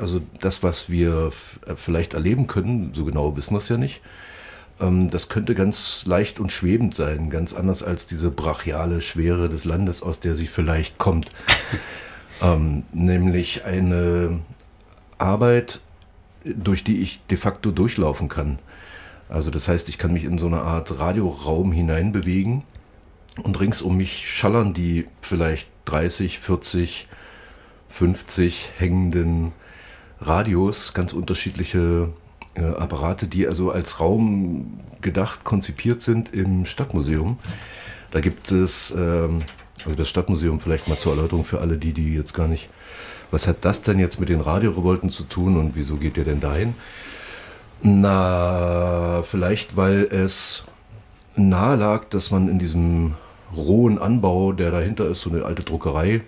also das, was wir äh, vielleicht erleben können, so genau wissen wir es ja nicht, ähm, das könnte ganz leicht und schwebend sein, ganz anders als diese brachiale Schwere des Landes, aus der sie vielleicht kommt. ähm, nämlich eine Arbeit, durch die ich de facto durchlaufen kann. Also das heißt, ich kann mich in so eine Art Radioraum hineinbewegen und rings um mich schallern die vielleicht 30, 40, 50 hängenden Radios, ganz unterschiedliche äh, Apparate, die also als Raum gedacht, konzipiert sind im Stadtmuseum. Da gibt es, ähm, also das Stadtmuseum vielleicht mal zur Erläuterung für alle, die, die jetzt gar nicht, was hat das denn jetzt mit den Radiorevolten zu tun und wieso geht ihr denn dahin? Na, vielleicht weil es nahe lag, dass man in diesem rohen Anbau, der dahinter ist, so eine alte Druckerei,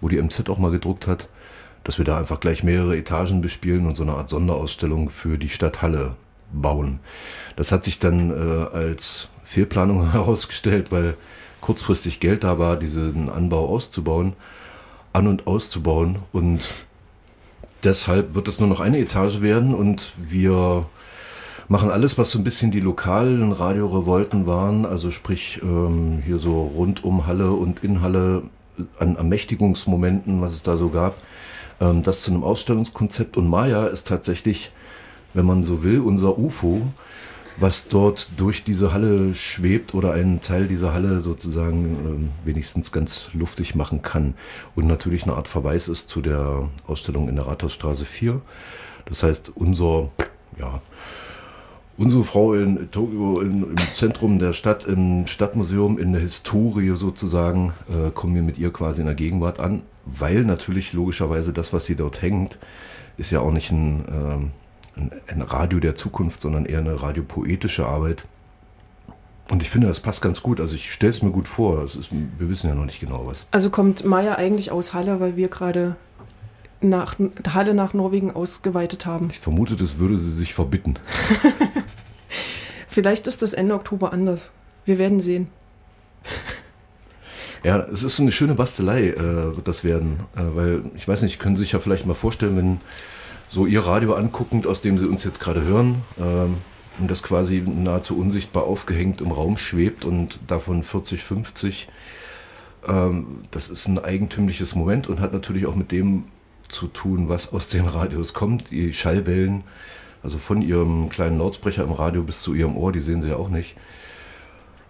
wo die MZ auch mal gedruckt hat, dass wir da einfach gleich mehrere Etagen bespielen und so eine Art Sonderausstellung für die Stadthalle bauen. Das hat sich dann äh, als Fehlplanung herausgestellt, weil kurzfristig Geld da war, diesen Anbau auszubauen, an und auszubauen und deshalb wird es nur noch eine Etage werden und wir machen alles, was so ein bisschen die lokalen Radiorevolten waren, also sprich ähm, hier so rund um Halle und in Halle an Ermächtigungsmomenten, was es da so gab, ähm, das zu einem Ausstellungskonzept. Und Maya ist tatsächlich, wenn man so will, unser UFO, was dort durch diese Halle schwebt oder einen Teil dieser Halle sozusagen ähm, wenigstens ganz luftig machen kann. Und natürlich eine Art Verweis ist zu der Ausstellung in der Rathausstraße 4. Das heißt, unser, ja, unsere Frau in Tokio in, im Zentrum der Stadt, im Stadtmuseum, in der Historie sozusagen, äh, kommen wir mit ihr quasi in der Gegenwart an, weil natürlich logischerweise das, was sie dort hängt, ist ja auch nicht ein, ähm, ein, ein Radio der Zukunft, sondern eher eine radiopoetische Arbeit. Und ich finde, das passt ganz gut. Also ich stelle es mir gut vor. Ist, wir wissen ja noch nicht genau was. Also kommt Maya eigentlich aus Halle, weil wir gerade nach Halle nach Norwegen ausgeweitet haben. Ich vermute, das würde sie sich verbitten. Vielleicht ist das Ende Oktober anders. Wir werden sehen. Ja, es ist eine schöne Bastelei, äh, wird das werden. Äh, weil, ich weiß nicht, können Sie sich ja vielleicht mal vorstellen, wenn so Ihr Radio anguckend, aus dem Sie uns jetzt gerade hören, ähm, und das quasi nahezu unsichtbar aufgehängt im Raum schwebt und davon 40, 50. Ähm, das ist ein eigentümliches Moment und hat natürlich auch mit dem zu tun, was aus den Radios kommt. Die Schallwellen, also von ihrem kleinen Lautsprecher im Radio bis zu ihrem Ohr, die sehen sie ja auch nicht.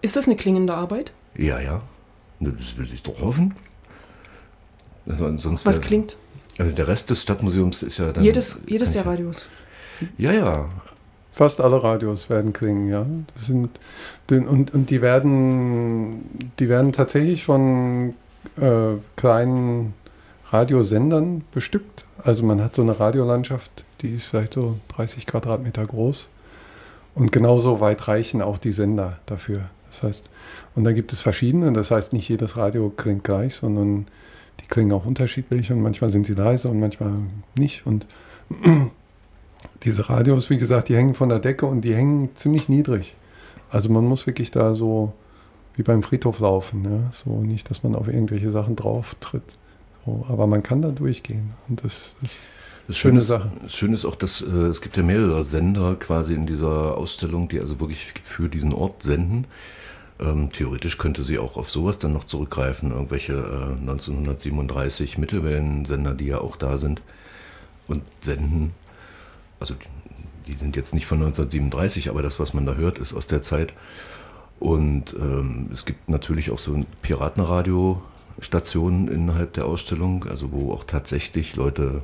Ist das eine klingende Arbeit? Ja, ja. Das will ich doch hoffen. Also sonst was klingt? Also der Rest des Stadtmuseums ist ja dann. Jedes, jedes der Radios. Ja, ja. Fast alle Radios werden klingen, ja. Das sind, und, und die werden, die werden tatsächlich von äh, kleinen Radiosendern bestückt. Also man hat so eine Radiolandschaft, die ist vielleicht so 30 Quadratmeter groß. Und genauso weit reichen auch die Sender dafür. Das heißt, und da gibt es verschiedene. Das heißt, nicht jedes Radio klingt gleich, sondern die klingen auch unterschiedlich und manchmal sind sie leise und manchmal nicht. Und diese Radios, wie gesagt, die hängen von der Decke und die hängen ziemlich niedrig. Also man muss wirklich da so wie beim Friedhof laufen. Ja? So nicht, dass man auf irgendwelche Sachen drauf tritt. So, aber man kann da durchgehen und das, das das schöne Sache. Das Schöne ist auch, dass äh, es gibt ja mehrere Sender quasi in dieser Ausstellung, die also wirklich für diesen Ort senden. Ähm, theoretisch könnte sie auch auf sowas dann noch zurückgreifen, irgendwelche äh, 1937 Mittelwellensender, die ja auch da sind und senden. Also die, die, sind jetzt nicht von 1937, aber das, was man da hört, ist aus der Zeit. Und ähm, es gibt natürlich auch so ein Piratenradio Stationen innerhalb der Ausstellung, also wo auch tatsächlich Leute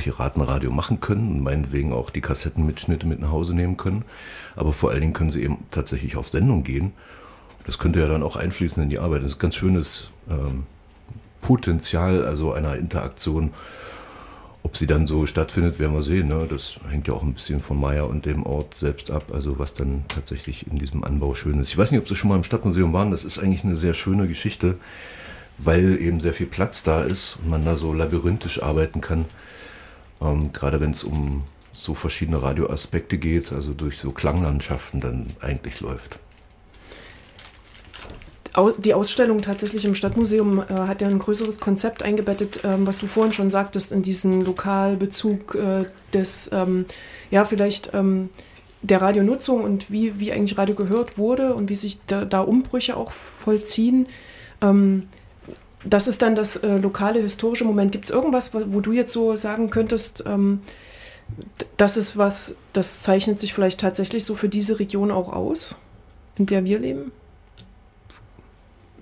Piratenradio machen können und meinetwegen auch die Kassettenmitschnitte mit nach Hause nehmen können. Aber vor allen Dingen können sie eben tatsächlich auf Sendung gehen. Das könnte ja dann auch einfließen in die Arbeit. Das ist ein ganz schönes ähm, Potenzial, also einer Interaktion. Ob sie dann so stattfindet, werden wir sehen. Ne? Das hängt ja auch ein bisschen von Maya und dem Ort selbst ab, also was dann tatsächlich in diesem Anbau schön ist. Ich weiß nicht, ob Sie schon mal im Stadtmuseum waren. Das ist eigentlich eine sehr schöne Geschichte weil eben sehr viel Platz da ist und man da so labyrinthisch arbeiten kann. Ähm, gerade wenn es um so verschiedene Radioaspekte geht, also durch so Klanglandschaften dann eigentlich läuft. die Ausstellung tatsächlich im Stadtmuseum äh, hat ja ein größeres Konzept eingebettet, ähm, was du vorhin schon sagtest, in diesen Lokalbezug äh, des, ähm, ja, vielleicht ähm, der Radionutzung und wie, wie eigentlich Radio gehört wurde und wie sich da, da Umbrüche auch vollziehen. Ähm, das ist dann das äh, lokale historische Moment. Gibt es irgendwas, wo, wo, du jetzt so sagen könntest, ähm, das ist was, das zeichnet sich vielleicht tatsächlich so für diese Region auch aus, in der wir leben?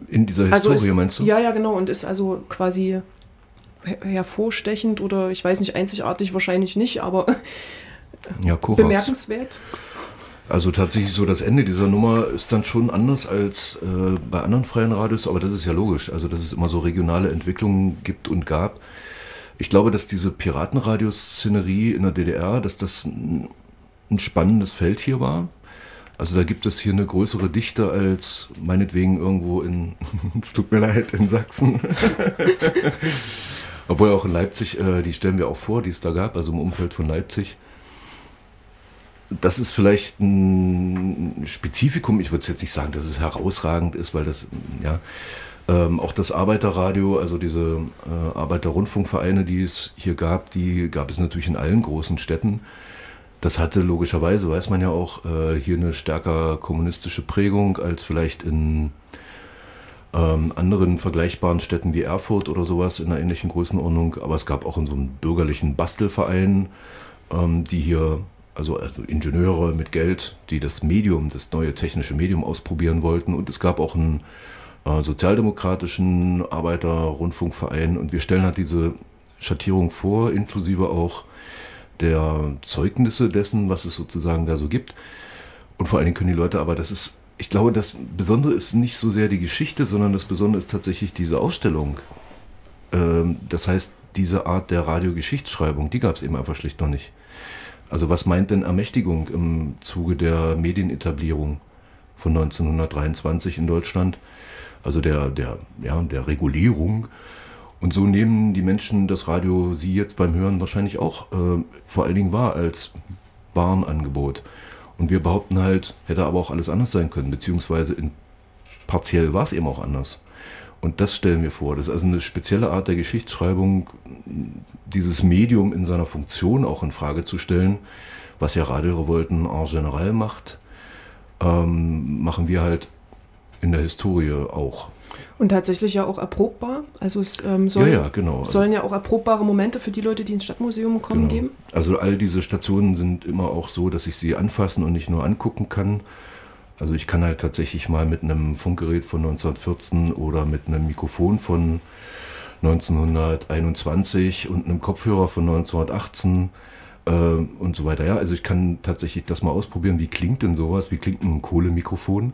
In dieser also Historie ist, meinst du? Ja, ja, genau. Und ist also quasi hervorstechend oder ich weiß nicht, einzigartig wahrscheinlich nicht, aber ja, bemerkenswert. Also tatsächlich so, das Ende dieser Nummer ist dann schon anders als äh, bei anderen freien Radios, aber das ist ja logisch. Also dass es immer so regionale Entwicklungen gibt und gab. Ich glaube, dass diese Piratenradioszenerie in der DDR, dass das ein, spannendes Feld hier war. Also da gibt es hier eine größere Dichte als meinetwegen irgendwo in, es tut mir leid, in Sachsen. Obwohl auch in Leipzig, äh, die stellen wir auch vor, die es da gab, also im Umfeld von Leipzig. Das ist vielleicht ein Spezifikum, ich würde jetzt nicht sagen, dass es herausragend ist, weil das, ja, ähm, auch das Arbeiterradio, also diese äh, Arbeiterrundfunkvereine, die es hier gab, die gab es natürlich in allen großen Städten. Das hatte logischerweise, weiß man ja auch, äh, hier eine stärker kommunistische Prägung als vielleicht in ähm, anderen vergleichbaren Städten wie Erfurt oder sowas in einer ähnlichen Größenordnung. Aber es gab auch in so einem bürgerlichen Bastelverein, ähm, die hier, also, also Ingenieure mit Geld, die das Medium, das neue technische Medium ausprobieren wollten. Und es gab auch einen äh, sozialdemokratischen Arbeiterrundfunkverein. Und wir stellen halt diese Schattierung vor, inklusive auch der Zeugnisse dessen, was es sozusagen da so gibt. Und vor allen Dingen können die Leute, aber das ist, ich glaube, das Besondere ist nicht so sehr die Geschichte, sondern das Besondere ist tatsächlich diese Ausstellung. Ähm, das heißt, diese Art der Radiogeschichtsschreibung, die gab es eben einfach schlicht noch nicht. Also was meint denn Ermächtigung im Zuge der Medienetablierung von 1923 in Deutschland? Also der, der, ja, der Regulierung und so nehmen die Menschen das Radio Sie jetzt beim Hören wahrscheinlich auch äh, vor allen Dingen wahr als Warenangebot. Und wir behaupten halt, hätte aber auch alles anders sein können, beziehungsweise in, partiell war es eben auch anders. Und das stellen wir vor. Das ist also eine spezielle Art der Geschichtsschreibung, dieses Medium in seiner Funktion auch in Frage zu stellen, was ja Radio Revolten en general macht, ähm, machen wir halt in der Historie auch. Und tatsächlich ja auch erprobbar. Also es ähm, soll, ja, ja, genau. sollen ja auch erprobbare Momente für die Leute, die ins Stadtmuseum kommen, genau. geben. Also all diese Stationen sind immer auch so, dass ich sie anfassen und nicht nur angucken kann. Also ich kann halt tatsächlich mal mit einem Funkgerät von 1914 oder mit einem Mikrofon von 1921 und einem Kopfhörer von 1918 äh, und so weiter. Ja, also ich kann tatsächlich das mal ausprobieren. Wie klingt denn sowas? Wie klingt ein Kohlemikrofon?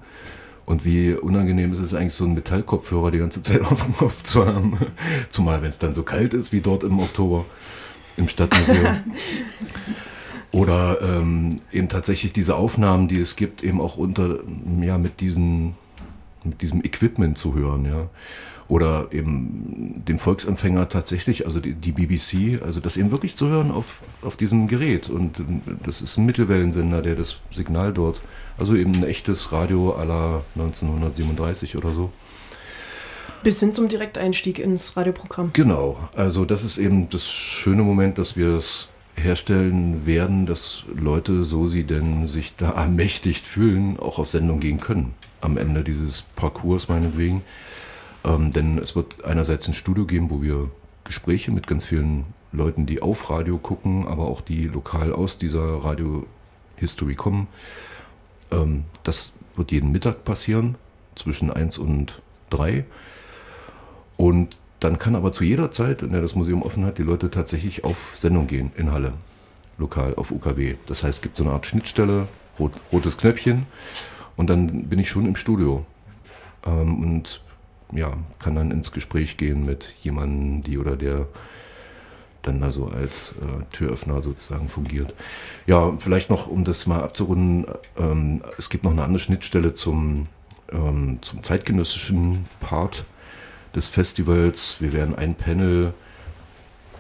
Und wie unangenehm ist es eigentlich, so einen Metallkopfhörer die ganze Zeit auf dem Kopf zu haben. Zumal, wenn es dann so kalt ist wie dort im Oktober im Stadtmuseum. Oder ähm, eben tatsächlich diese Aufnahmen, die es gibt, eben auch unter, ja, mit, diesen, mit diesem Equipment zu hören, ja. Oder eben den Volksempfänger tatsächlich, also die, die BBC, also das eben wirklich zu hören auf, auf diesem Gerät. Und das ist ein Mittelwellensender, der das Signal dort also eben ein echtes Radio aller 1937 oder so. Bis hin zum Direkteinstieg ins Radioprogramm. Genau, also das ist eben das schöne Moment, dass wir es herstellen werden, dass Leute, so sie denn sich da ermächtigt fühlen, auch auf Sendung gehen können. Am Ende dieses Parcours meinetwegen. Ähm, denn es wird einerseits ein Studio geben, wo wir Gespräche mit ganz vielen Leuten, die auf Radio gucken, aber auch die lokal aus dieser Radio-History kommen, ähm, das wird jeden Mittag passieren, zwischen 1 und 3. Und dann kann aber zu jeder Zeit, in der das Museum offen hat, die Leute tatsächlich auf Sendung gehen in Halle, lokal auf UKW. Das heißt, es gibt so eine Art Schnittstelle, rot, rotes Knöpfchen und dann bin ich schon im Studio. Ähm, und ja, kann dann ins Gespräch gehen mit jemandem, die oder der dann da so als äh, Türöffner sozusagen fungiert. Ja, vielleicht noch, um das mal abzurunden, ähm, es gibt noch eine andere Schnittstelle zum, ähm, zum zeitgenössischen Part des Festivals. Wir werden ein Panel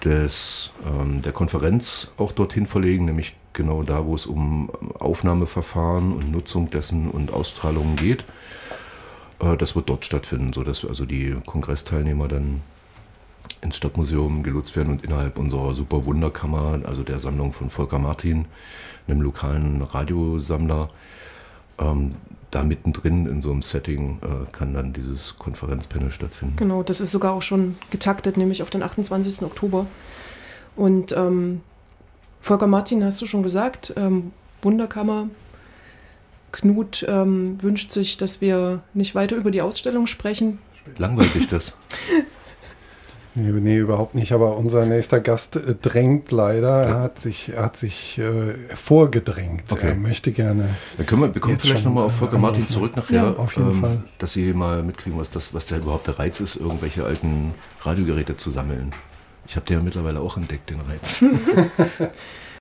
des, ähm, der Konferenz auch dorthin verlegen, nämlich genau da, wo es um Aufnahmeverfahren und Nutzung dessen und Ausstrahlungen geht. Äh, das wird dort stattfinden, sodass also die Kongressteilnehmer dann ins Stadtmuseum gelotst werden und innerhalb unserer Super Wunderkammer, also der Sammlung von Volker Martin, einem lokalen Radiosammler, ähm, da mittendrin in so einem Setting äh, kann dann dieses Konferenzpanel stattfinden. Genau, das ist sogar auch schon getaktet, nämlich auf den 28. Oktober. Und ähm, Volker Martin, hast du schon gesagt, ähm, Wunderkammer. Knut ähm, wünscht sich, dass wir nicht weiter über die Ausstellung sprechen. Langweilt dich das? Nee, nee, überhaupt nicht. Aber unser nächster Gast äh, drängt leider. Er hat sich, er hat sich äh, vorgedrängt. Okay. Er möchte gerne. Dann können wir, wir kommen vielleicht nochmal auf Volker Martin zurück nachher, ähm, Ja, auf jeden Fall. dass Sie mal mitkriegen, was, das, was da überhaupt der Reiz ist, irgendwelche alten Radiogeräte zu sammeln. Ich habe den ja mittlerweile auch entdeckt, den Reiz.